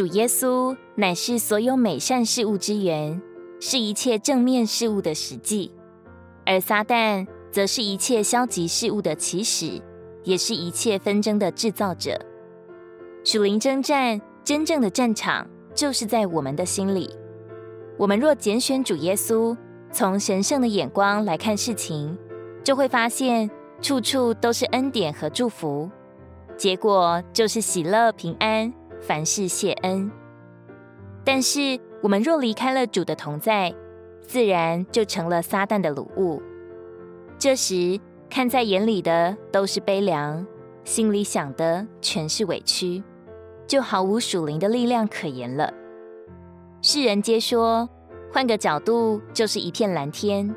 主耶稣乃是所有美善事物之源，是一切正面事物的实际；而撒旦则是一切消极事物的起始，也是一切纷争的制造者。属灵征战真正的战场，就是在我们的心里。我们若拣选主耶稣，从神圣的眼光来看事情，就会发现处处都是恩典和祝福，结果就是喜乐平安。凡事谢恩，但是我们若离开了主的同在，自然就成了撒旦的掳物。这时看在眼里的都是悲凉，心里想的全是委屈，就毫无属灵的力量可言了。世人皆说，换个角度就是一片蓝天，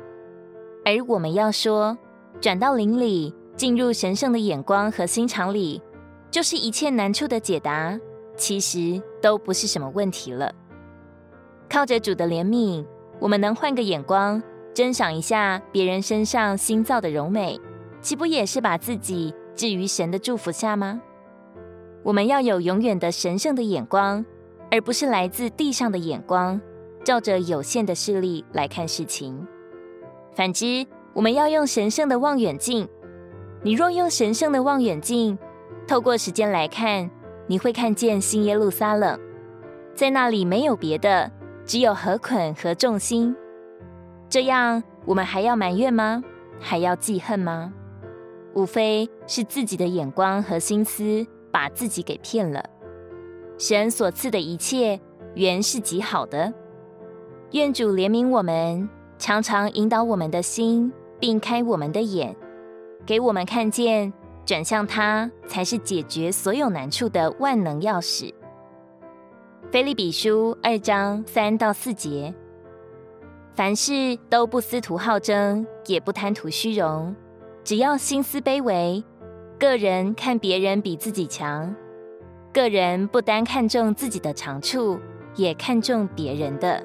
而我们要说，转到灵里，进入神圣的眼光和心肠里，就是一切难处的解答。其实都不是什么问题了。靠着主的怜悯，我们能换个眼光，珍赏一下别人身上新造的柔美，岂不也是把自己置于神的祝福下吗？我们要有永远的神圣的眼光，而不是来自地上的眼光，照着有限的视力来看事情。反之，我们要用神圣的望远镜。你若用神圣的望远镜，透过时间来看。你会看见新耶路撒冷，在那里没有别的，只有禾捆和众星。这样，我们还要埋怨吗？还要记恨吗？无非是自己的眼光和心思把自己给骗了。神所赐的一切原是极好的。愿主怜悯我们，常常引导我们的心，并开我们的眼，给我们看见。转向他，才是解决所有难处的万能钥匙。腓立比书二章三到四节：凡事都不思图好争，也不贪图虚荣，只要心思卑微。个人看别人比自己强，个人不单看重自己的长处，也看重别人的。